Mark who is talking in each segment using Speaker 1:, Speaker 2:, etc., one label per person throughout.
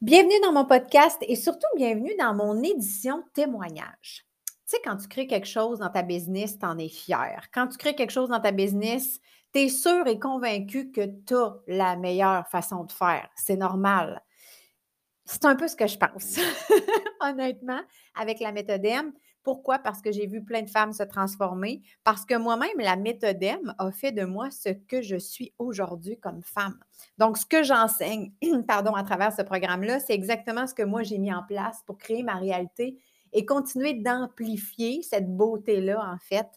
Speaker 1: Bienvenue dans mon podcast et surtout bienvenue dans mon édition témoignage. Tu sais, quand tu crées quelque chose dans ta business, tu en es fier. Quand tu crées quelque chose dans ta business, tu es sûr et convaincu que tu as la meilleure façon de faire. C'est normal. C'est un peu ce que je pense, honnêtement, avec la méthode M. Pourquoi? Parce que j'ai vu plein de femmes se transformer, parce que moi-même, la méthode M a fait de moi ce que je suis aujourd'hui comme femme. Donc, ce que j'enseigne, pardon, à travers ce programme-là, c'est exactement ce que moi j'ai mis en place pour créer ma réalité et continuer d'amplifier cette beauté-là, en fait,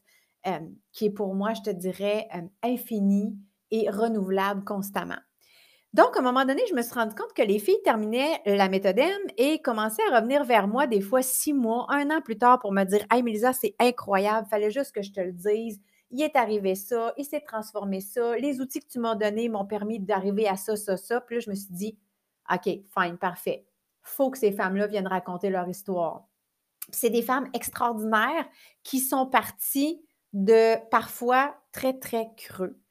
Speaker 1: euh, qui est pour moi, je te dirais, euh, infinie et renouvelable constamment. Donc, à un moment donné, je me suis rendu compte que les filles terminaient la méthode et commençaient à revenir vers moi des fois six mois, un an plus tard pour me dire Hey, Mélisa, c'est incroyable, fallait juste que je te le dise. Il est arrivé ça, il s'est transformé ça. Les outils que tu m'as donnés m'ont permis d'arriver à ça, ça, ça. Puis là, je me suis dit OK, fine, parfait. faut que ces femmes-là viennent raconter leur histoire. C'est des femmes extraordinaires qui sont parties de parfois très, très creux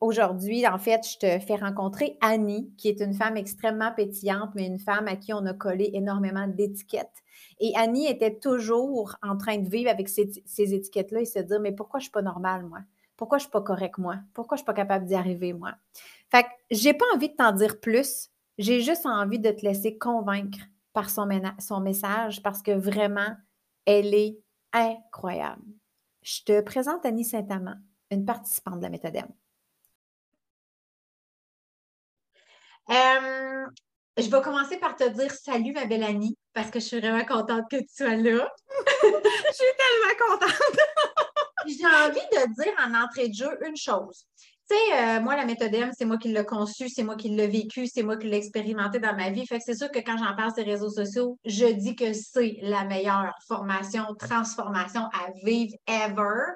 Speaker 1: Aujourd'hui, en fait, je te fais rencontrer Annie, qui est une femme extrêmement pétillante, mais une femme à qui on a collé énormément d'étiquettes. Et Annie était toujours en train de vivre avec ces, étiquettes-là et se dire, mais pourquoi je ne suis pas normale, moi? Pourquoi je suis pas correcte, moi? Pourquoi je ne suis pas capable d'y arriver, moi? Fait que j'ai pas envie de t'en dire plus. J'ai juste envie de te laisser convaincre par son message parce que vraiment, elle est incroyable. Je te présente Annie Saint-Amand une participante de la méthode M. Euh, je vais commencer par te dire salut, ma belle Annie, parce que je suis vraiment contente que tu sois là.
Speaker 2: je suis tellement contente.
Speaker 1: J'ai envie de dire en entrée de jeu une chose. Tu sais, euh, moi, la méthode M, c'est moi qui l'ai conçue, c'est moi qui l'ai vécu, c'est moi qui l'ai expérimenté dans ma vie. Fait que c'est sûr que quand j'en parle sur les réseaux sociaux, je dis que c'est la meilleure formation, transformation à vivre ever.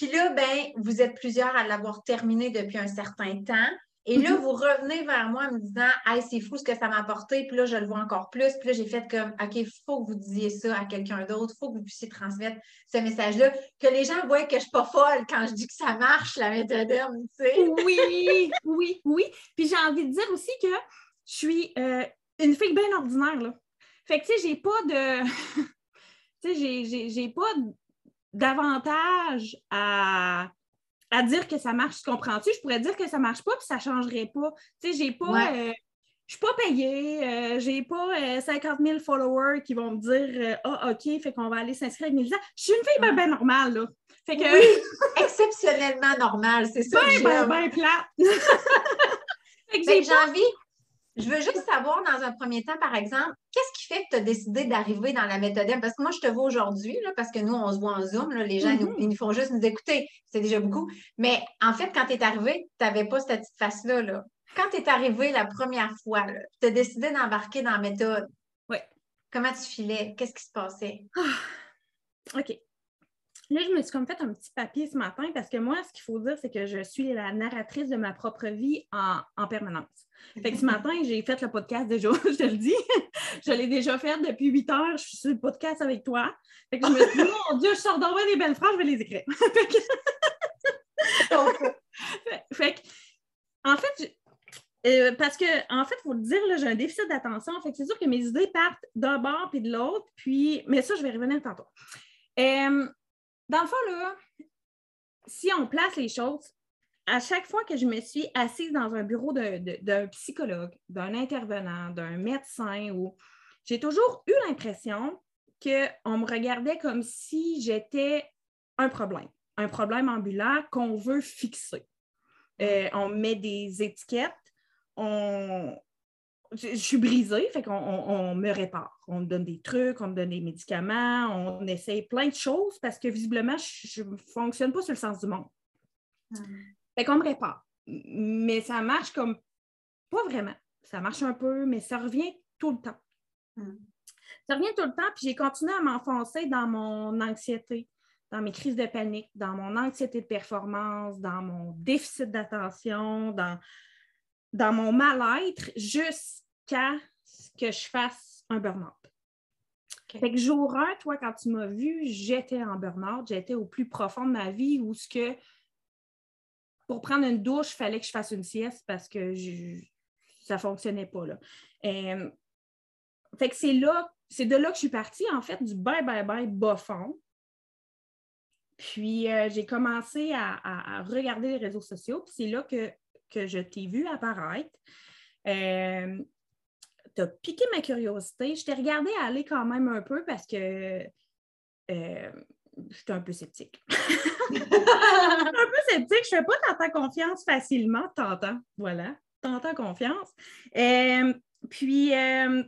Speaker 1: Puis là, ben, vous êtes plusieurs à l'avoir terminé depuis un certain temps. Et là, mm-hmm. vous revenez vers moi en me disant Hey, c'est fou ce que ça m'a apporté. Puis là, je le vois encore plus. Puis là, j'ai fait comme OK, il faut que vous disiez ça à quelqu'un d'autre. Il faut que vous puissiez transmettre ce message-là. Que les gens voient que je ne suis pas folle quand je dis que ça marche, la méthode tu sais.
Speaker 2: Oui, oui, oui. Puis j'ai envie de dire aussi que je suis euh, une fille bien ordinaire. Là. Fait que, tu sais, j'ai pas de. tu sais, j'ai pas davantage à, à dire que ça marche, tu comprends-tu? Je pourrais dire que ça ne marche pas, puis ça ne changerait pas. Tu sais, j'ai pas. Euh, je suis pas payée, euh, j'ai pas 50 euh, 000 followers qui vont me dire Ah, OK, fait qu'on va aller s'inscrire avec Mélissa. Je suis une fille bien normale, là.
Speaker 1: Fait que... exceptionnellement normale, c'est ça.
Speaker 2: Bien, bien, bien plate.
Speaker 1: j'ai envie, je veux juste savoir, dans un premier temps, par exemple, qu'est-ce qui fait que tu as décidé d'arriver dans la méthode M? Parce que moi, je te vois aujourd'hui, parce que nous, on se voit en Zoom, les gens, nous, mm-hmm. ils font juste nous écouter. C'est déjà beaucoup. Mais en fait, quand tu es arrivé, tu n'avais pas cette petite face-là. Là. Quand tu es arrivé la première fois, tu as décidé d'embarquer dans la méthode.
Speaker 2: Oui.
Speaker 1: Comment tu filais? Qu'est-ce qui se passait?
Speaker 2: Ah, OK. Là, je me suis comme fait un petit papier ce matin parce que moi, ce qu'il faut dire, c'est que je suis la narratrice de ma propre vie en, permanence. Fait que ce matin, j'ai fait le podcast déjà, je te le dis. je l'ai déjà fait depuis 8 heures. Je suis sur le podcast avec toi. Fait que je me suis dit, mon Dieu, je sors d'envoyer des belles phrases, je vais les écrire. fait, que, en fait, euh, parce que, en fait, il faut le dire, j'ai un déficit d'attention. Fait que c'est sûr que mes idées partent d'un bord puis de l'autre. Puis, mais ça, je vais revenir tantôt. Euh, dans le fond, là, si on place les choses, à chaque fois que je me suis assise dans un bureau d'un psychologue, d'un intervenant, d'un médecin, ou j'ai toujours eu l'impression qu'on me regardait comme si j'étais un problème, un problème ambulant qu'on veut fixer. Euh, on met des étiquettes, on, je, suis brisée, fait qu'on on, me répare. On me donne des trucs, on me donne des médicaments, on essaye plein de choses parce que visiblement, je ne fonctionne pas sur le sens du monde. Hmm. Fait qu'on me répare. Mais ça marche comme pas vraiment. Ça marche un peu, mais ça revient tout le temps. Hmm. Ça revient tout le temps, puis j'ai continué à m'enfoncer dans mon anxiété, dans mes crises de panique, dans mon anxiété de performance, dans mon déficit d'attention, dans dans mon mal-être jusqu'à ce que je fasse un burn-out. Fait que jour 1, toi, quand tu m'as vu, j'étais en burn-out, j'étais au plus profond de ma vie où ce que pour prendre une douche, il fallait que je fasse une sieste parce que ça ne fonctionnait pas. Là. Euh, fait que c'est là, c'est de là que je suis partie, en fait, du bye bye bye bas fond. Puis euh, j'ai commencé à, regarder les réseaux sociaux, puis c'est là que, que je t'ai vu apparaître. Euh, as piqué ma curiosité. Je t'ai regardé aller quand même un peu parce que euh, j'étais un peu sceptique. un peu sceptique. Je ne fais pas tant confiance facilement, t'entends. Voilà, tant confiance. Euh, puis, euh,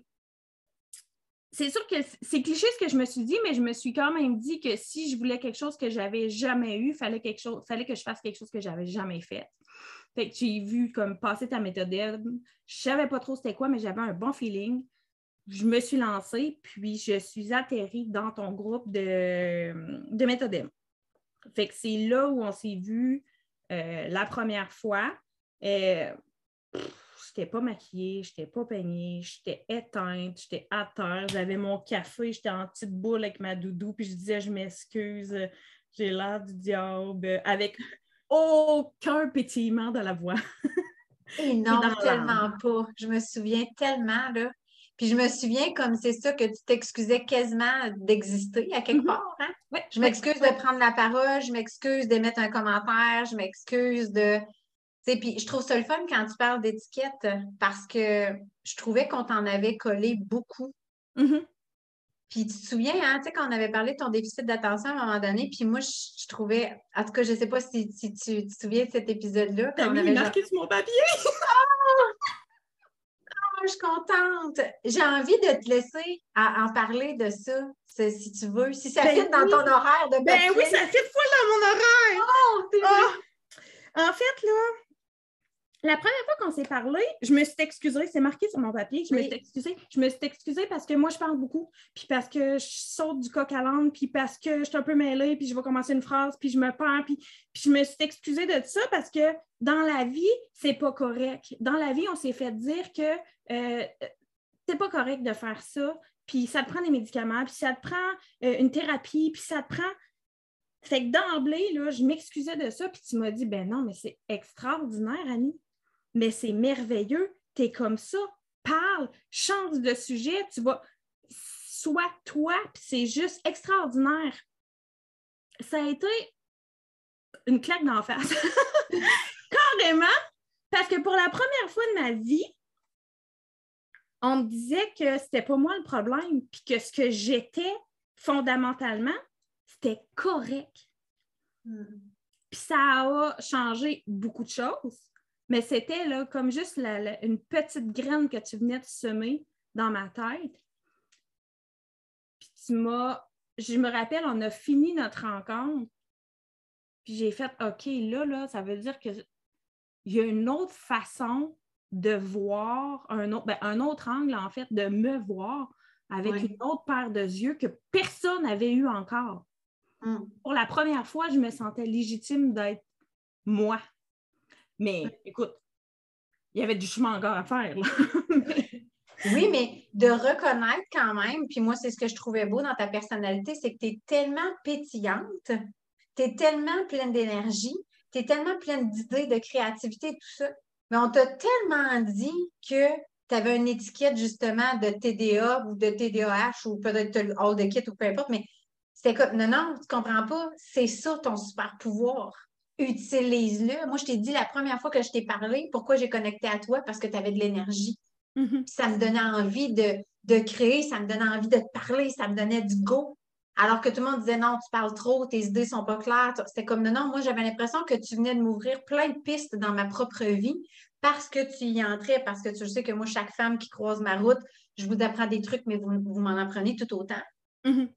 Speaker 2: c'est sûr que c'est cliché ce que je me suis dit, mais je me suis quand même dit que si je voulais quelque chose que j'avais jamais eu, il fallait, fallait que je fasse quelque chose que j'avais jamais fait. Fait que j'ai vu comme passer ta méthode. Je savais pas trop c'était quoi, mais j'avais un bon feeling. Je me suis lancée, puis je suis atterrie dans ton groupe de, de méthode Fait que c'est là où on s'est vu euh, la première fois. Je n'étais pas maquillée, je n'étais pas peignée, j'étais éteinte, j'étais à terre, j'avais mon café, j'étais en petite boule avec ma doudou, puis je disais je m'excuse, j'ai l'air du diable, avec aucun pétillement dans la voix.
Speaker 1: Et non, tellement pas. Je me souviens tellement, là. Puis je me souviens comme c'est ça que tu t'excusais quasiment d'exister à quelque mm-hmm. part. Hein? je m'excuse de prendre la parole, je m'excuse d'émettre un commentaire, je m'excuse de. Puis je trouve ça le fun quand tu parles d'étiquette parce que je trouvais qu'on t'en avait collé beaucoup. Mm-hmm. Puis tu te souviens, hein, tu sais, quand on avait parlé de ton déficit d'attention à un moment donné, puis moi, je, trouvais, en tout cas, je ne sais pas si, tu, te souviens de cet épisode-là.
Speaker 2: T'as mis marqué sur mon papier!
Speaker 1: Ah! je suis contente. J'ai envie de te laisser en parler de ça, si tu veux. Si ça ben fit dans ton horaire de
Speaker 2: Ben oui, ça fit full dans mon horaire! Oh, oh. En fait, là, la première fois qu'on s'est parlé, je me suis excusée, c'est marqué sur mon papier, je me suis excusée. Je me suis excusée parce que moi, je parle beaucoup, puis parce que je saute du coq à l'âne, puis parce que je suis un peu mêlée, puis je vais commencer une phrase, puis je me perds, puis, je me suis excusée de ça parce que dans la vie, c'est pas correct. Dans la vie, on s'est fait dire que euh, c'est pas correct de faire ça, puis ça te prend des médicaments, puis ça te prend euh, une thérapie, puis ça te prend fait que d'emblée, là, je m'excusais de ça, puis tu m'as dit, ben non, mais c'est extraordinaire, Annie mais c'est merveilleux, tu es comme ça, parle, change de sujet, tu vas, sois toi, puis c'est juste extraordinaire. Ça a été une claque d'en face. Carrément, parce que pour la première fois de ma vie, on me disait que c'était pas moi le problème, puis que ce que j'étais fondamentalement, c'était correct. Hmm. Puis ça a changé beaucoup de choses. Mais c'était là, comme juste une petite graine que tu venais de semer dans ma tête. Puis tu m'as. Je me rappelle, on a fini notre rencontre. Puis j'ai fait OK, là, là, ça veut dire qu'il y a une autre façon de voir, un autre, ben, un autre angle, en fait, de me voir avec une autre paire de yeux que personne n'avait eu encore. Hum. Pour la première fois, je me sentais légitime d'être moi. Mais écoute, il y avait du chemin encore à faire.
Speaker 1: oui, mais de reconnaître quand même, puis moi, c'est ce que je trouvais beau dans ta personnalité, c'est que tu es tellement pétillante, tu es tellement pleine d'énergie, tu es tellement pleine d'idées, de créativité, tout ça. Mais on t'a tellement dit que tu avais une étiquette justement de TDA ou de TDAH ou peut-être all the kit ou peu importe, mais c'était comme non, non, tu comprends pas, c'est ça ton super pouvoir utilise-le. Moi, je t'ai dit la première fois que je t'ai parlé, pourquoi j'ai connecté à toi? Parce que tu avais de l'énergie. Mm-hmm. Ça me donnait envie de, créer, ça me donnait envie de te parler, ça me donnait du go. Alors que tout le monde disait non, tu parles trop, tes idées sont pas claires. C'était comme non, non, moi j'avais l'impression que tu venais de m'ouvrir plein de pistes dans ma propre vie parce que tu y entrais, parce que tu sais que moi, chaque femme qui croise ma route, je vous apprends des trucs, mais vous, m'en apprenez tout autant. Mm-hmm.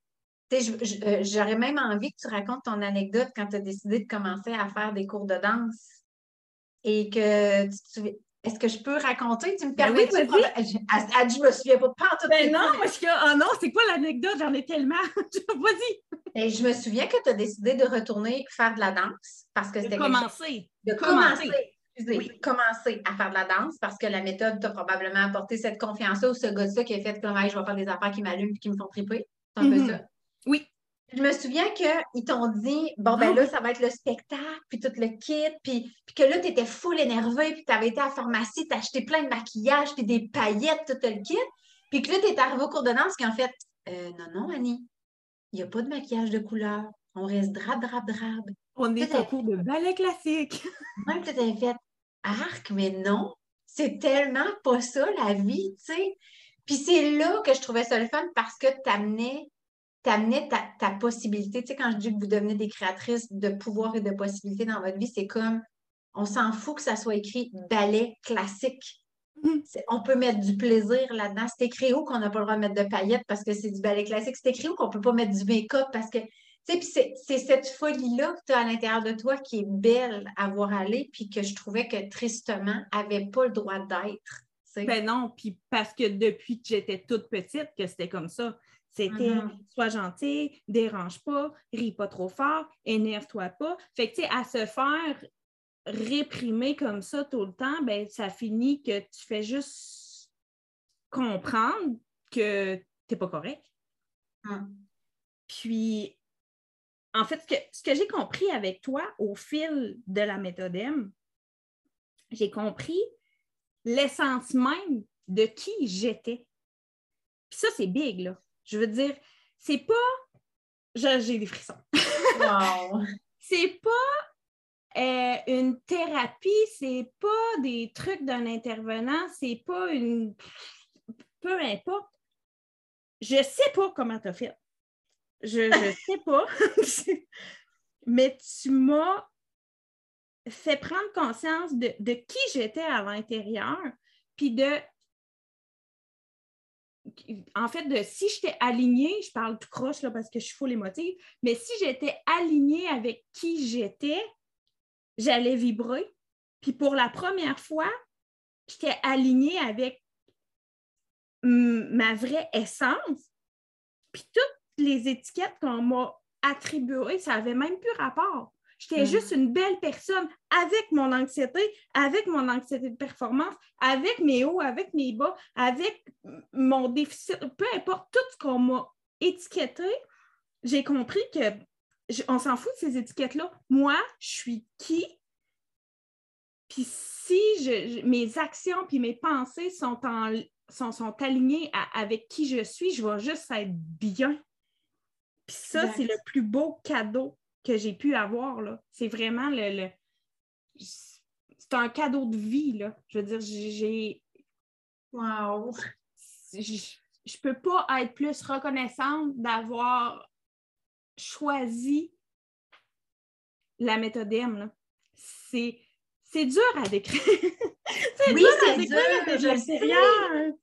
Speaker 1: J'aurais même envie que tu racontes ton anecdote quand tu as décidé de commencer à faire des cours de danse et que tu, est-ce que je peux raconter? Tu me ben permets?
Speaker 2: de
Speaker 1: oui, je me souviens pas, pas
Speaker 2: tout Ben non, parce que, oh non, c'est quoi l'anecdote? J'en ai tellement. Vas-y.
Speaker 1: Ben, je me souviens que tu as décidé de retourner faire de la danse parce que
Speaker 2: c'était. Commencer.
Speaker 1: De commencer. Excusez, commencer à faire de la danse parce que la méthode t'a probablement apporté cette confiance-là ou ce gars-là qui a fait comme je vais faire des affaires qui m'allument et qui me font triper. C'est un peu
Speaker 2: mm-hmm. ça. Oui.
Speaker 1: Je me souviens qu'ils t'ont dit, bon, ben là, ça va être le spectacle, puis tout le kit, puis, puis que là, tu étais full énervé, puis tu avais été à la pharmacie, tu acheté plein de maquillage, puis des paillettes, tout le kit, puis que là, tu es arrivé au cours de danse, qu'en fait, euh, non, non, Annie, il n'y a pas de maquillage de couleur. On reste drap, drap, drap.
Speaker 2: On est au cours de ballet classique.
Speaker 1: Même tu avais fait arc, mais non, c'est tellement pas ça la vie, tu sais. Puis c'est là que je trouvais ça le fun parce que tu amenais, ta, ta, possibilité. Tu sais, quand je dis que vous devenez des créatrices de pouvoir et de possibilités dans votre vie, c'est comme on s'en fout que ça soit écrit ballet classique. Mm. On peut mettre du plaisir là-dedans. C'est écrit où qu'on n'a pas le droit de mettre de paillettes parce que c'est du ballet classique? C'est écrit où qu'on ne peut pas mettre du make-up parce que. Tu sais, c'est cette folie-là que tu as à l'intérieur de toi qui est belle à voir aller, puis que je trouvais que tristement n'avait pas le droit d'être.
Speaker 2: Ben non, puis parce que depuis que j'étais toute petite, que c'était comme ça. C'était mm-hmm. sois gentil, dérange pas, ris pas trop fort, énerve-toi pas. Fait que, tu sais, à se faire réprimer comme ça tout le temps, ben, ça finit que tu fais juste comprendre que tu n'es pas correct.
Speaker 1: Mm.
Speaker 2: Puis, en fait, ce que, ce que j'ai compris avec toi au fil de la méthode M, j'ai compris l'essence même de qui j'étais. Puis ça, c'est big, là. Je veux dire, c'est pas. J'ai des frissons.
Speaker 1: Wow.
Speaker 2: c'est pas euh, une thérapie, c'est pas des trucs d'un intervenant, c'est pas une. Peu importe. Je sais pas comment tu as fait. Je ne sais pas. Mais tu m'as fait prendre conscience de, qui j'étais à l'intérieur, puis de en fait, de si j'étais alignée, je parle tout croche là, parce que je suis full émotive, mais si j'étais alignée avec qui j'étais, j'allais vibrer. Puis pour la première fois, j'étais alignée avec ma vraie essence. Puis toutes les étiquettes qu'on m'a attribuées, ça n'avait même plus rapport. J'étais mm. juste une belle personne avec mon anxiété, avec mon anxiété de performance, avec mes hauts, avec mes bas, avec mon déficit, peu importe tout ce qu'on m'a étiqueté, j'ai compris que on s'en fout de ces étiquettes-là. Moi, je suis qui? Puis si je, mes actions puis mes pensées sont, en, sont, sont alignées avec qui je suis, je vais juste être bien. Puis ça, c'est le plus beau cadeau que j'ai pu avoir. Là. C'est vraiment le, C'est un cadeau de vie. Là. Je veux dire, j'ai.
Speaker 1: Wow!
Speaker 2: Je, ne peux pas être plus reconnaissante d'avoir choisi la méthode M. C'est c'est dur à décrire.
Speaker 1: c'est oui, c'est dur, je le sais.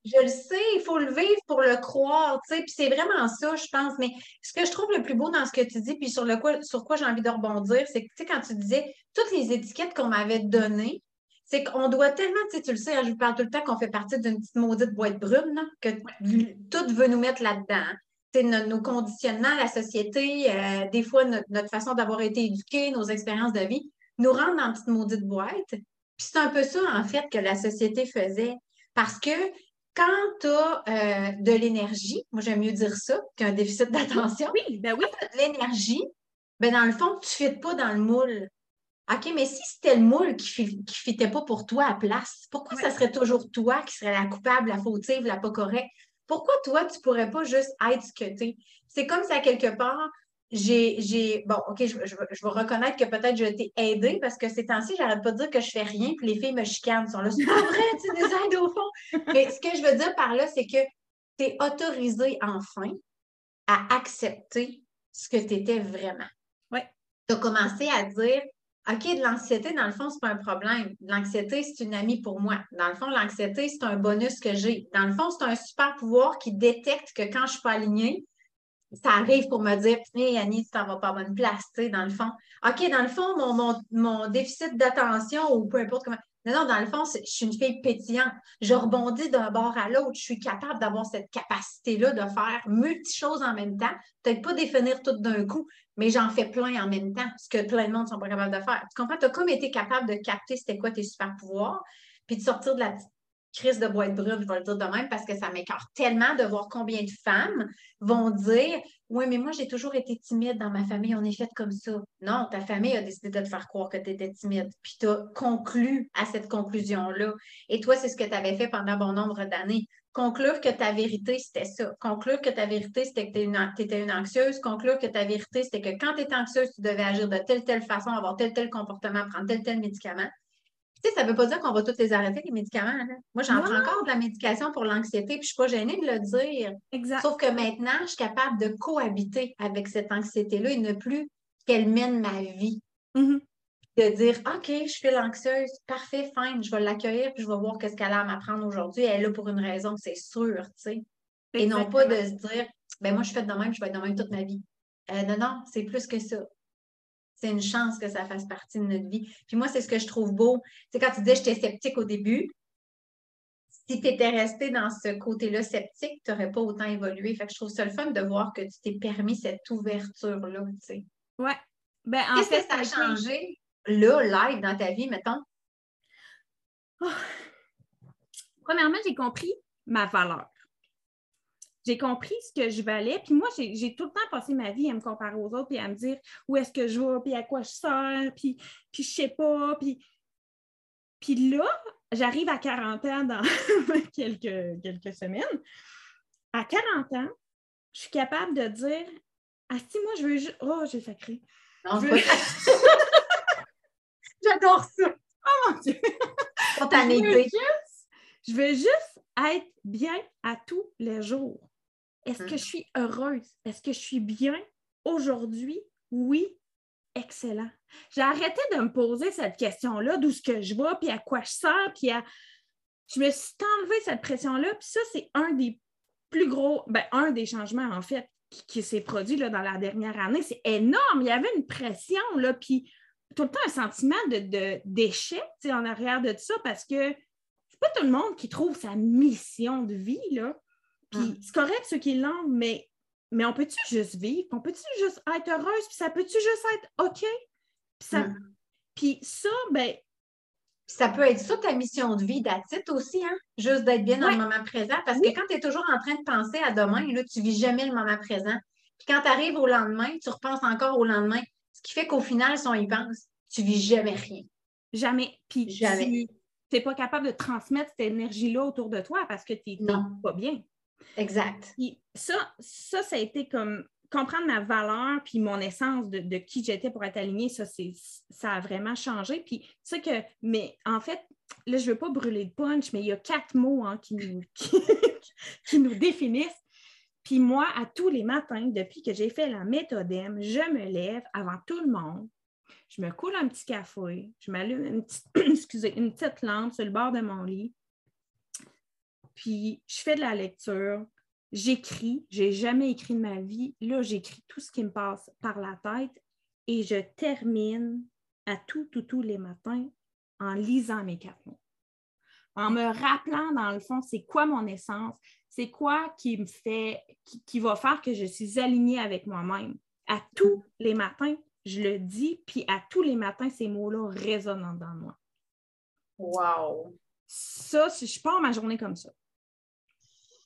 Speaker 1: Je le sais, il faut le vivre pour le croire, tu sais, puis c'est vraiment ça, je pense. Mais ce que je trouve le plus beau dans ce que tu dis, puis sur, le quoi, sur quoi j'ai envie de rebondir, c'est que, tu sais, quand tu disais toutes les étiquettes qu'on m'avait données, c'est qu'on doit tellement, tu sais, tu le sais, hein, je vous parle tout le temps qu'on fait partie d'une petite maudite boîte brune, que tout veut nous mettre là-dedans. C'est nos, conditionnements, la société, euh, des fois notre, notre façon d'avoir été éduqués, nos expériences de vie nous rendre dans une petite maudite boîte. Puis c'est un peu ça, en fait, que la société faisait. Parce que quand tu as euh, de l'énergie, moi j'aime mieux dire ça qu'un déficit d'attention.
Speaker 2: Oui, ben oui.
Speaker 1: de l'énergie, ben dans le fond, tu ne fites pas dans le moule. OK, mais si c'était le moule qui ne fitait pas pour toi à place, pourquoi ça serait toujours toi qui serais la coupable, la fautive, la pas correcte? Pourquoi toi, tu ne pourrais pas juste être ce que tu es? C'est comme ça, quelque part, j'ai, bon, OK, je, je, vais reconnaître que peut-être j'ai été aidée parce que ces temps-ci, j'arrête pas de dire que je fais rien, puis les filles me chicanent. sont là, c'est pas vrai, tu nous aides au fond. Mais ce que je veux dire par là, c'est que tu es autorisé enfin à accepter ce que tu étais vraiment.
Speaker 2: Oui.
Speaker 1: Tu as commencé à dire OK, de l'anxiété, dans le fond, c'est pas un problème. L'anxiété, c'est une amie pour moi. Dans le fond, l'anxiété, c'est un bonus que j'ai. Dans le fond, c'est un super pouvoir qui détecte que quand je suis pas alignée, ça arrive pour me dire Hé, Annie, tu t'en vas pas à bonne place, tu sais, dans le fond. OK, dans le fond, mon, mon, déficit d'attention ou peu importe comment. Non, non, dans le fond, je suis une fille pétillante. Je rebondis d'un bord à l'autre. Je suis capable d'avoir cette capacité-là de faire multi choses en même temps. Peut-être pas définir tout d'un coup, mais j'en fais plein en même temps, ce que plein de monde ne sont pas capables de faire. Tu comprends? Tu as comme été capable de capter c'était quoi tes super pouvoirs, puis de sortir de la crise de boîte brune, je vais le dire de même, parce que ça m'écarte tellement de voir combien de femmes vont dire Oui, mais moi, j'ai toujours été timide dans ma famille, on est fait comme ça. Non, ta famille a décidé de te faire croire que tu étais timide, puis tu as conclu à cette conclusion-là. Et toi, c'est ce que tu avais fait pendant bon nombre d'années. Conclure que ta vérité, c'était ça. Conclure que ta vérité, c'était que tu étais une anxieuse. Conclure que ta vérité, c'était que quand tu étais anxieuse, tu devais agir de telle, telle façon, avoir tel, tel comportement, prendre tel, tel médicament. Tu sais, ça ne veut pas dire qu'on va tous les arrêter, les médicaments. Moi, j'en prends encore de la médication pour l'anxiété, puis je ne suis pas gênée de le dire.
Speaker 2: Exact.
Speaker 1: Sauf que maintenant, je suis capable de cohabiter avec cette anxiété-là et ne plus qu'elle mène ma vie.
Speaker 2: Mm-hmm.
Speaker 1: De dire, OK, je suis l'anxieuse, parfait, fine, je vais l'accueillir, puis je vais voir qu'est-ce qu'elle a à m'apprendre aujourd'hui. Elle est là pour une raison, c'est sûr, tu sais. Et non pas de se dire, ben moi, je suis faite de même, je vais être de même toute ma vie. Euh, non, non, c'est plus que ça c'est une chance que ça fasse partie de notre vie. Puis moi, c'est ce que je trouve beau. C'est quand tu disais j'étais sceptique au début, si tu étais resté dans ce côté-là sceptique, tu n'aurais pas autant évolué. Fait que je trouve ça le fun de voir que tu t'es permis cette ouverture-là.
Speaker 2: Ouais. Ben,
Speaker 1: Qu'est-ce que ça a changé là, live, dans ta vie, mettons?
Speaker 2: Oh. Premièrement, j'ai compris ma valeur j'ai compris ce que je valais. Puis moi, j'ai tout le temps passé ma vie à me comparer aux autres, et à me dire où est-ce que je vais, puis à quoi je sers, puis, puis je sais pas. Puis, puis là, j'arrive à 40 ans dans quelques, quelques semaines. À 40 ans, je suis capable de dire Ah, si, moi, je veux juste. Oh, j'ai sacré.
Speaker 1: J'adore ça.
Speaker 2: Oh mon Dieu! je veux juste être bien à tous les jours. Est-ce que je suis heureuse? Est-ce que je suis bien aujourd'hui? Oui, excellent. J'ai arrêté de me poser cette question-là, d'où ce que je vais, puis à quoi je sers, puis à... Je me suis enlevé cette pression-là, puis ça, c'est un des plus gros, ben, un des changements, en fait, qui, s'est produit là, dans la dernière année. C'est énorme. Il y avait une pression, là, puis tout le temps un sentiment de, d'échec en arrière de ça, parce que c'est pas tout le monde qui trouve sa mission de vie, là. Puis ah. c'est correct ceux qui l'ont, mais, mais on peut-tu juste vivre? On peut-tu juste être heureuse? Puis ça peut-tu juste être OK? Puis ça, mm. puis ça ben.
Speaker 1: Ça peut être ça ta mission de vie d'attitude aussi, hein? Juste d'être bien dans le moment présent. Parce que quand tu es toujours en train de penser à demain, là, tu vis jamais le moment présent. Puis quand tu arrives au lendemain, tu repenses encore au lendemain. Ce qui fait qu'au final, si on y pense, tu vis jamais rien.
Speaker 2: Jamais. Puis jamais. tu n'es pas capable de transmettre cette énergie-là autour de toi parce que tu n'es pas bien.
Speaker 1: Exact.
Speaker 2: ça, ça, ça a été comme comprendre ma valeur puis mon essence de, qui j'étais pour être alignée, ça, ça a vraiment changé. Puis, tu que, mais en fait, là, je ne veux pas brûler de punch, mais il y a quatre mots hein, qui, nous, qui, nous définissent. Puis moi, à tous les matins, depuis que j'ai fait la méthode M, je me lève avant tout le monde. Je me coule un petit café, je m'allume une petite lampe sur le bord de mon lit puis je fais de la lecture, j'écris, j'ai jamais écrit de ma vie. Là, j'écris tout ce qui me passe par la tête et je termine à tout, tout, tous les matins en lisant mes quatre mots. En me rappelant, dans le fond, c'est quoi mon essence, c'est quoi qui me fait, qui, va faire que je suis alignée avec moi-même. À tous les matins, je le dis, puis à tous les matins, ces mots-là résonnent dans moi.
Speaker 1: Wow!
Speaker 2: Ça, je pars ma journée comme ça.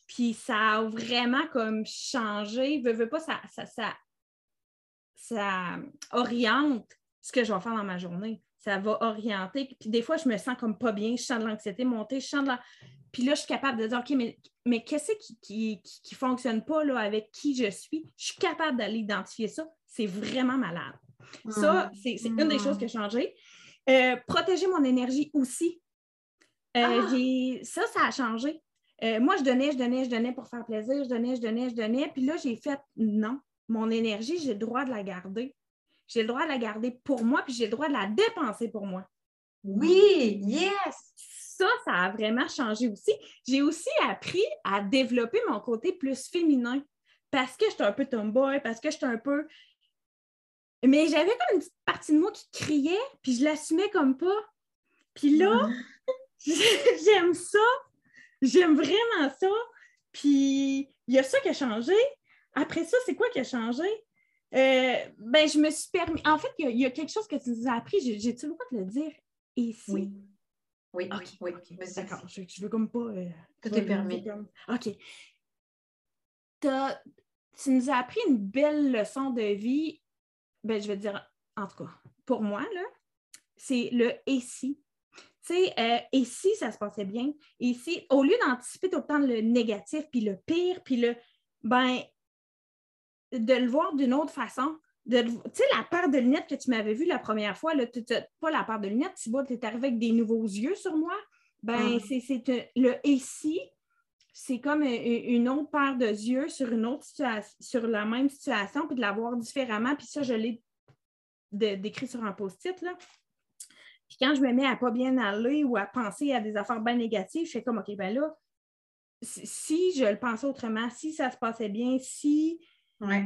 Speaker 2: Puis ça a vraiment comme changé. Veux, veux pas, ça, ça, ça, oriente ce que je vais faire dans ma journée. Ça va orienter. Puis des fois, je me sens comme pas bien, je sens de l'anxiété monter, je sens de la. Puis là, je suis capable de dire, OK, mais, mais qu'est-ce qui ne fonctionne pas là, avec qui je suis? Je suis capable d'aller identifier ça. C'est vraiment malade. Ça, mm. c'est une des choses qui a changé. Euh, protéger mon énergie aussi. Euh, ah! Ça, ça a changé. Euh, moi, je donnais, je donnais, je donnais pour faire plaisir, je donnais, je donnais, je donnais. Puis là, j'ai fait non. Mon énergie, j'ai le droit de la garder. J'ai le droit de la garder pour moi, puis j'ai le droit de la dépenser pour moi.
Speaker 1: Oui, yes!
Speaker 2: Ça, ça a vraiment changé aussi. J'ai aussi appris à développer mon côté plus féminin parce que j'étais un peu tomboy, parce que j'étais un peu. Mais j'avais comme une petite partie de moi qui criait, puis je l'assumais comme pas. Puis là, j'aime ça J'aime vraiment ça. Puis il y a ça qui a changé. Après ça, c'est quoi qui a changé? Euh, ben, je me suis permis. En fait, il y, a quelque chose que tu nous as appris. J'ai-tu le droit de le dire ici?
Speaker 1: Oui. Oui, oui,
Speaker 2: D'accord, je, je, veux comme pas. Euh,
Speaker 1: Tout est permis.
Speaker 2: OK. tu nous as appris une belle leçon de vie. Ben, je vais dire, en tout cas, pour moi, là, c'est le et si. Tu sais, euh, et si ça se passait bien? Et si, au lieu d'anticiper tout le temps le négatif, puis le pire, puis le. Ben, de le voir d'une autre façon. Tu sais, la paire de lunettes que tu m'avais vue la première fois, là, pas la paire de lunettes, tu es arrivé avec des nouveaux yeux sur moi? Ben, ah. c'est le et si, c'est comme une autre paire de yeux sur une autre situation, sur la même situation, puis de la voir différemment. Puis ça, je l'ai décrit sur un post-it. Là. Puis quand je me mets à pas bien aller ou à penser à des affaires bien négatives, je fais comme OK, ben là, si je le pensais autrement, si ça se passait bien, si.
Speaker 1: Ouais.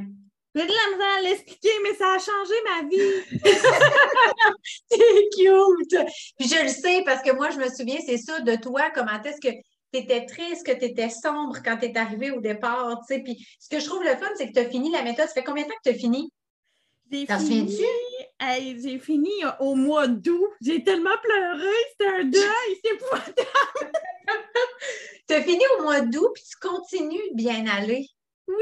Speaker 2: J'ai de la misère à l'expliquer, mais ça a changé ma vie.
Speaker 1: c'est cute. Puis je le sais parce que moi, je me souviens, c'est ça de toi, comment est-ce que tu étais triste, que tu étais sombre quand tu es arrivé au départ. Puis ce que je trouve le fun, c'est que tu as fini la méthode. Ça fait combien de temps que tu as fini?
Speaker 2: J'ai fini, j'ai fini au mois d'août. J'ai tellement pleuré, c'était un deuil, c'est épouvantable.
Speaker 1: tu as fini au mois d'août, puis tu continues de bien aller.
Speaker 2: Oui.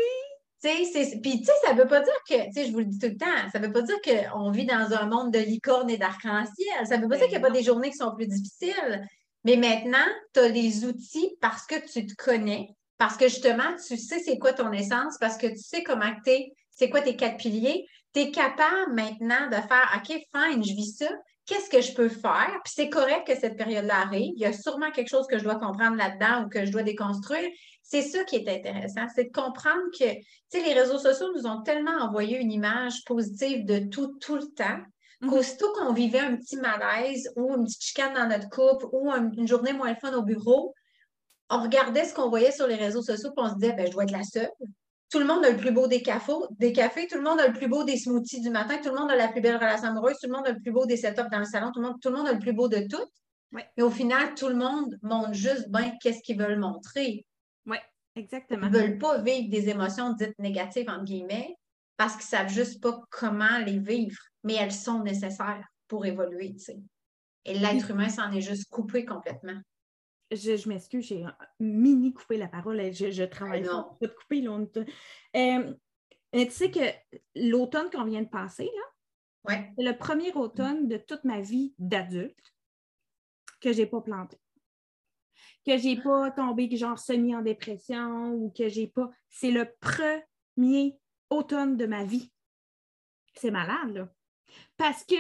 Speaker 1: Puis, tu sais, ça ne veut pas dire que, tu sais, je vous le dis tout le temps, ça ne veut pas dire qu'on vit dans un monde de licorne et d'arc-en-ciel. Ça ne veut pas dire qu'il n'y a pas ben des journées qui sont plus difficiles. Mais maintenant, tu as les outils parce que tu te connais, parce que justement, tu sais c'est quoi ton essence, parce que tu sais comment tu es, c'est quoi tes quatre piliers tu es capable maintenant de faire OK, fine, je vis ça. Qu'est-ce que je peux faire? Puis c'est correct que cette période-là arrive. Il y a sûrement quelque chose que je dois comprendre là-dedans ou que je dois déconstruire. C'est ça qui est intéressant, c'est de comprendre que, tu sais, les réseaux sociaux nous ont tellement envoyé une image positive de tout, tout le temps, mm-hmm. qu'aussitôt qu'on vivait un petit malaise ou une petite chicane dans notre couple ou une journée moins fun au bureau, on regardait ce qu'on voyait sur les réseaux sociaux et on se disait, ben, je dois être la seule tout le monde a le plus beau des cafés, des cafés, tout le monde a le plus beau des smoothies du matin, tout le monde a la plus belle relation amoureuse, tout le monde a le plus beau des setups dans le salon, tout le monde, tout le, monde a le plus beau de tout. Et au final, tout le monde montre juste bien qu'est-ce qu'ils veulent montrer.
Speaker 2: Oui, exactement.
Speaker 1: Ils ne veulent pas vivre des émotions dites négatives, entre guillemets, parce qu'ils ne savent juste pas comment les vivre, mais elles sont nécessaires pour évoluer. Tu sais. Et l'être humain s'en est juste coupé complètement
Speaker 2: je, m'excuse, j'ai mini coupé la parole. Je, je travaille fort pour couper. Euh, tu sais que l'automne qu'on vient de passer,
Speaker 1: là,
Speaker 2: c'est le premier automne de toute ma vie d'adulte que je n'ai pas planté. Que je n'ai pas tombé genre semi en dépression ou que j'ai pas. C'est le premier automne de ma vie. C'est malade, là. Parce que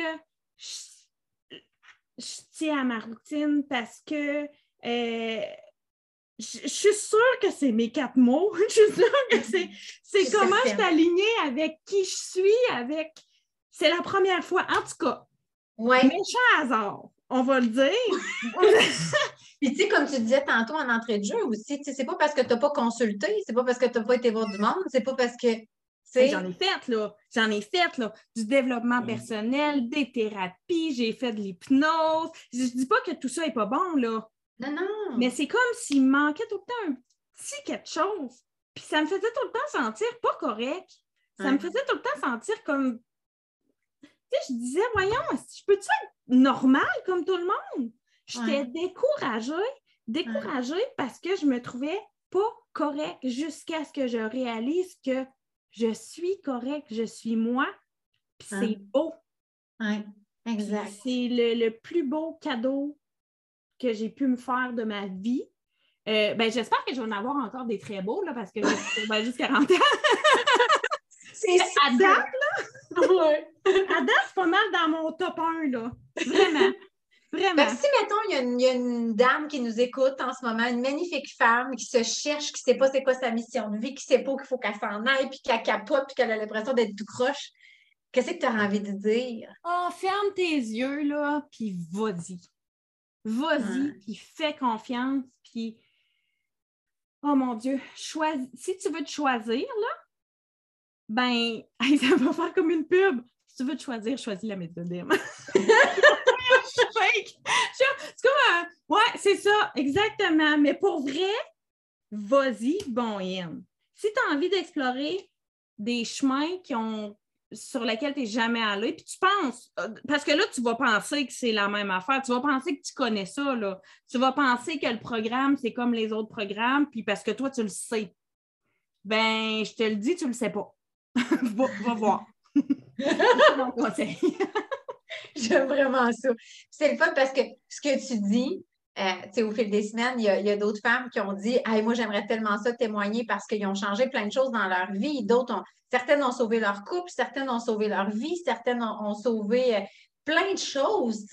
Speaker 2: je, je tiens à ma routine, parce que euh, je, suis sûre que c'est mes quatre mots. je suis sûre que c'est, comment je suis alignée avec qui je suis, avec. C'est la première fois, en tout cas.
Speaker 1: Ouais.
Speaker 2: Méchant hasard, on va le dire.
Speaker 1: Puis, tu sais, comme tu disais tantôt en entrée de jeu aussi, c'est pas parce que tu n'as pas consulté, c'est pas parce que tu n'as pas été voir du monde, c'est pas parce que.
Speaker 2: J'en ai fait, là. J'en ai fait, là. Du développement personnel, des thérapies, j'ai fait de l'hypnose. Je dis pas que tout ça n'est pas bon, là.
Speaker 1: Non, non.
Speaker 2: Mais c'est comme s'il manquait tout le temps un petit quelque chose. Puis ça me faisait tout le temps sentir pas correct. Ça me faisait tout le temps sentir comme. Tu sais, je disais, voyons, je peux-tu être normal comme tout le monde? J'étais découragée, découragée parce que je me trouvais pas correct jusqu'à ce que je réalise que je suis correct, je suis moi, puis c'est beau.
Speaker 1: Oui, exact.
Speaker 2: C'est le, le, plus beau cadeau que j'ai pu me faire de ma vie. Euh, ben, j'espère que je vais en avoir encore des très beaux, là, parce que j'ai ben, juste 40 ans.
Speaker 1: c'est
Speaker 2: à date, là. Ouais. à date, c'est pas mal dans mon top 1, là. Vraiment. Vraiment.
Speaker 1: Ben, si, mettons, il y, a une dame qui nous écoute en ce moment, une magnifique femme qui se cherche, qui ne sait pas c'est quoi sa mission de vie, qui ne sait pas qu'il faut qu'elle s'en aille, puis qu'elle capote, puis qu'elle a l'impression d'être tout croche, qu'est-ce que tu as envie de dire?
Speaker 2: Oh, ferme tes yeux, là, puis vas-y. Vas-y, puis fais confiance, puis oh mon Dieu, choisis. Si tu veux te choisir, là, ben, ça va faire comme une pub. Si tu veux te choisir, choisis la méthode c'est comme Ouais, c'est ça, exactement. Mais pour vrai, vas-y, bon Yann. Si tu as envie d'explorer des chemins qui ont sur laquelle tu n'es jamais allé, puis tu penses, euh, parce que là, tu vas penser que c'est la même affaire, tu vas penser que tu connais ça, là. Tu vas penser que le programme, c'est comme les autres programmes, puis parce que toi, tu le sais. Ben, je te le dis, tu le sais pas. va, voir.
Speaker 1: mon conseil. J'aime vraiment ça. C'est le fun parce que ce que tu dis, euh, au fil des semaines, il y a, d'autres femmes qui ont dit Moi, j'aimerais tellement ça témoigner parce qu'ils ont changé plein de choses dans leur vie. D'autres ont, certaines ont sauvé leur couple, certaines ont sauvé leur vie, certaines ont, sauvé euh, plein de choses.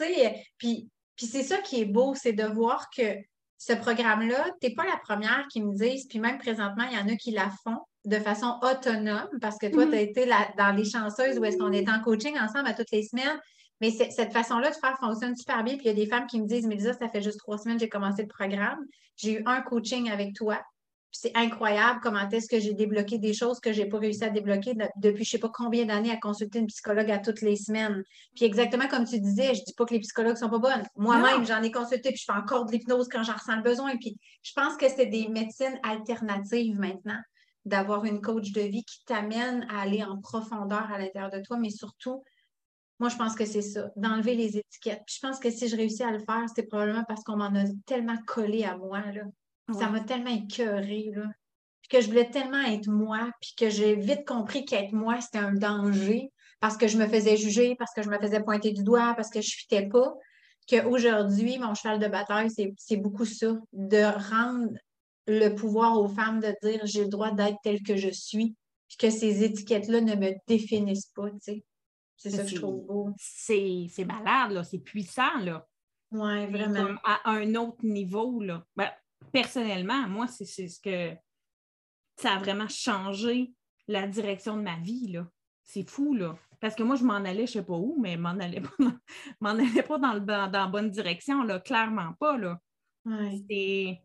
Speaker 1: Puis, puis c'est ça qui est beau, c'est de voir que ce programme-là, tu n'es pas la première qui me dise, puis même présentement, il y en a qui la font de façon autonome parce que toi, mm-hmm. tu as été dans les chanceuses où est-ce qu'on est en coaching ensemble à toutes les semaines. Mais cette façon-là de faire fonctionne super bien. Puis il y a des femmes qui me disent, Mélisa, ça fait juste trois semaines que j'ai commencé le programme. J'ai eu un coaching avec toi. Puis c'est incroyable comment est-ce que j'ai débloqué des choses que je n'ai pas réussi à débloquer depuis je ne sais pas combien d'années à consulter une psychologue à toutes les semaines. Puis exactement comme tu disais, je ne dis pas que les psychologues ne sont pas bonnes. Moi-même, j'en ai consulté, puis je fais encore de l'hypnose quand j'en ressens le besoin. Puis je pense que c'est des médecines alternatives maintenant d'avoir une coach de vie qui t'amène à aller en profondeur à l'intérieur de toi, mais surtout moi, je pense que c'est ça, d'enlever les étiquettes. je pense que si je réussis à le faire, c'est probablement parce qu'on m'en a tellement collé à moi. Là. Ça m'a tellement écœuré. Là. Puis que je voulais tellement être moi, puis que j'ai vite compris qu'être moi, c'était un danger parce que je me faisais juger, parce que je me faisais pointer du doigt, parce que je ne fitais pas. Qu'aujourd'hui, mon cheval de bataille, c'est beaucoup ça, de rendre le pouvoir aux femmes de dire j'ai le droit d'être telle que je suis, puis que ces étiquettes-là ne me définissent pas. Tu sais. C'est ça que je trouve beau.
Speaker 2: C'est malade, là. C'est puissant, là.
Speaker 1: Oui, vraiment.
Speaker 2: à un autre niveau, là. Ben, personnellement, moi, c'est ce que ça a vraiment changé la direction de ma vie, là. C'est fou, là. Parce que moi, je m'en allais, je ne sais pas où, mais m'en allais pas, m'en allais pas dans, le, dans la bonne direction, là. Clairement pas, là.
Speaker 1: C'est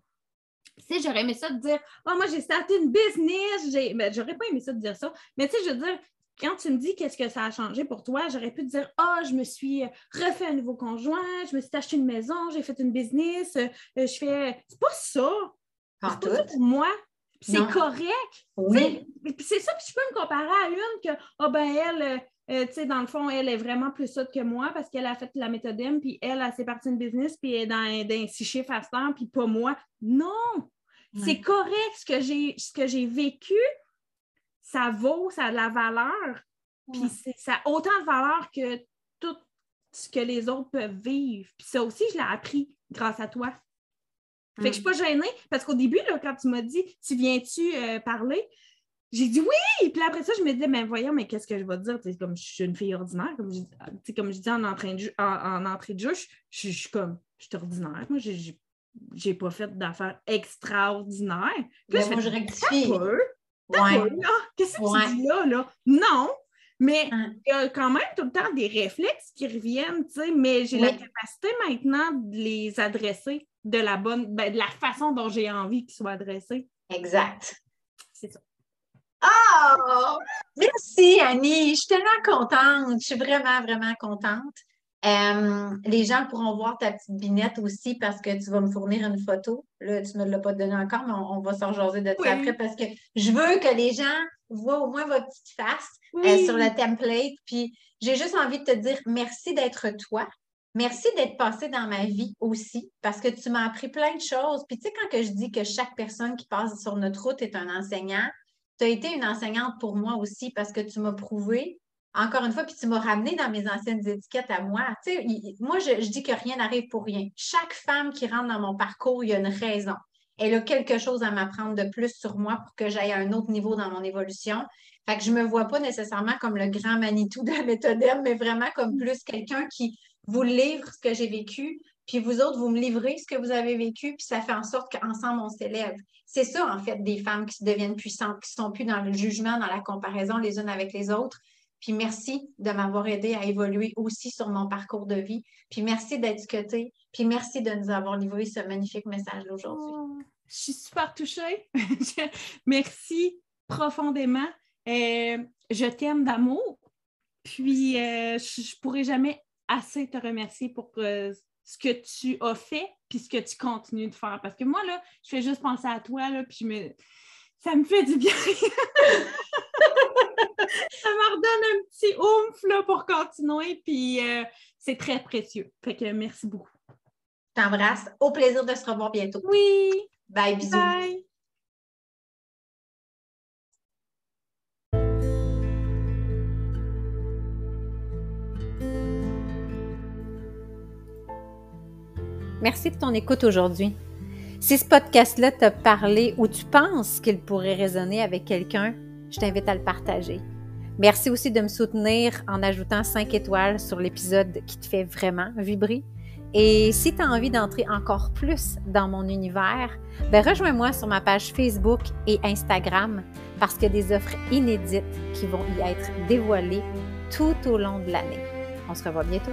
Speaker 2: tu sais, j'aurais aimé ça de dire, oh, moi, j'ai starté une business, j'ai, ben, j'aurais pas aimé ça de dire ça, mais tu sais, je veux dire, quand tu me dis qu'est-ce que ça a changé pour toi, j'aurais pu te dire Ah, oh, je me suis refait un nouveau conjoint, je me suis acheté une maison, j'ai fait une business, euh, je fais. C'est pas ça. C'est pas ça pour moi. C'est correct.
Speaker 1: Oui.
Speaker 2: C'est ça, puis je peux me comparer à une que, ah oh, ben elle, euh, euh, tu sais, dans le fond, elle est vraiment plus sotte que moi parce qu'elle a fait la méthode M, puis elle, elle s'est partie une business, puis elle est dans, dans six chiffres à puis pas moi. Non! C'est correct ce que j'ai vécu, ça vaut, ça a de la valeur. Puis ça a autant de valeur que tout ce que les autres peuvent vivre. Puis ça aussi, je l'ai appris grâce à toi. Fait que je suis pas gênée parce qu'au début, là, quand tu m'as dit Tu viens-tu euh, parler? J'ai dit oui! Puis après ça, je me disais, mais voyons, mais qu'est-ce que je vais te dire? comme je suis une fille ordinaire, comme je, comme je dis en, entrée de jeu, en, entrée de jeu, je, suis comme, je suis ordinaire. Moi, j'ai pas fait d'affaires extraordinaires.
Speaker 1: Puis moi, je rectifie.
Speaker 2: Qu'est-ce que tu dis là, là? Non! Mais hein. il y a quand même tout le temps des réflexes qui reviennent, tu sais, mais j'ai la capacité maintenant de les adresser de la bonne, ben, de la façon dont j'ai envie qu'ils soient adressés.
Speaker 1: Exact.
Speaker 2: C'est ça.
Speaker 1: Oh! Merci, Annie. Je suis tellement contente. Je suis vraiment, vraiment contente. Euh, les gens pourront voir ta petite binette aussi parce que tu vas me fournir une photo. Là, tu ne me l'as pas donnée encore, mais on, va s'en jaser de ça après parce que je veux que les gens voient au moins votre petite face euh, sur le template. Puis j'ai juste envie de te dire merci d'être toi. Merci d'être passé dans ma vie aussi parce que tu m'as appris plein de choses. Puis tu sais, quand que je dis que chaque personne qui passe sur notre route est un enseignant, tu as été une enseignante pour moi aussi parce que tu m'as prouvé encore une fois, puis tu m'as ramené dans mes anciennes étiquettes à moi. Tu sais, moi, je, dis que rien n'arrive pour rien. Chaque femme qui rentre dans mon parcours, il y a une raison. Elle a quelque chose à m'apprendre de plus sur moi pour que j'aille à un autre niveau dans mon évolution. Fait que je ne me vois pas nécessairement comme le grand Manitou de la méthode mais vraiment comme plus quelqu'un qui vous livre ce que j'ai vécu, puis vous autres, vous me livrez ce que vous avez vécu, puis ça fait en sorte qu'ensemble, on s'élève. C'est ça, en fait, des femmes qui deviennent puissantes, qui ne sont plus dans le jugement, dans la comparaison les unes avec les autres, puis merci de m'avoir aidé à évoluer aussi sur mon parcours de vie. Puis merci d'être que Puis merci de nous avoir livré ce magnifique message aujourd'hui. Oh,
Speaker 2: je suis super touchée. merci profondément. Euh, je t'aime d'amour. Puis euh, je ne pourrai jamais assez te remercier pour euh, ce que tu as fait puis ce que tu continues de faire. Parce que moi, là, je fais juste penser à toi, là, puis ça me fait du bien. ça me redonne un petit oomph là, pour continuer, puis euh, c'est très précieux. Fait que merci beaucoup.
Speaker 1: T'embrasse. Au plaisir de se revoir bientôt.
Speaker 2: Oui.
Speaker 1: Bye, bisous.
Speaker 2: Bye.
Speaker 1: Merci de ton écoute aujourd'hui. Si ce podcast-là t'a parlé ou tu penses qu'il pourrait résonner avec quelqu'un, je t'invite à le partager. Merci aussi de me soutenir en ajoutant 5 étoiles sur l'épisode qui te fait vraiment vibrer. Et si tu as envie d'entrer encore plus dans mon univers, ben rejoins-moi sur ma page Facebook et Instagram parce qu'il y a des offres inédites qui vont y être dévoilées tout au long de l'année. On se revoit bientôt.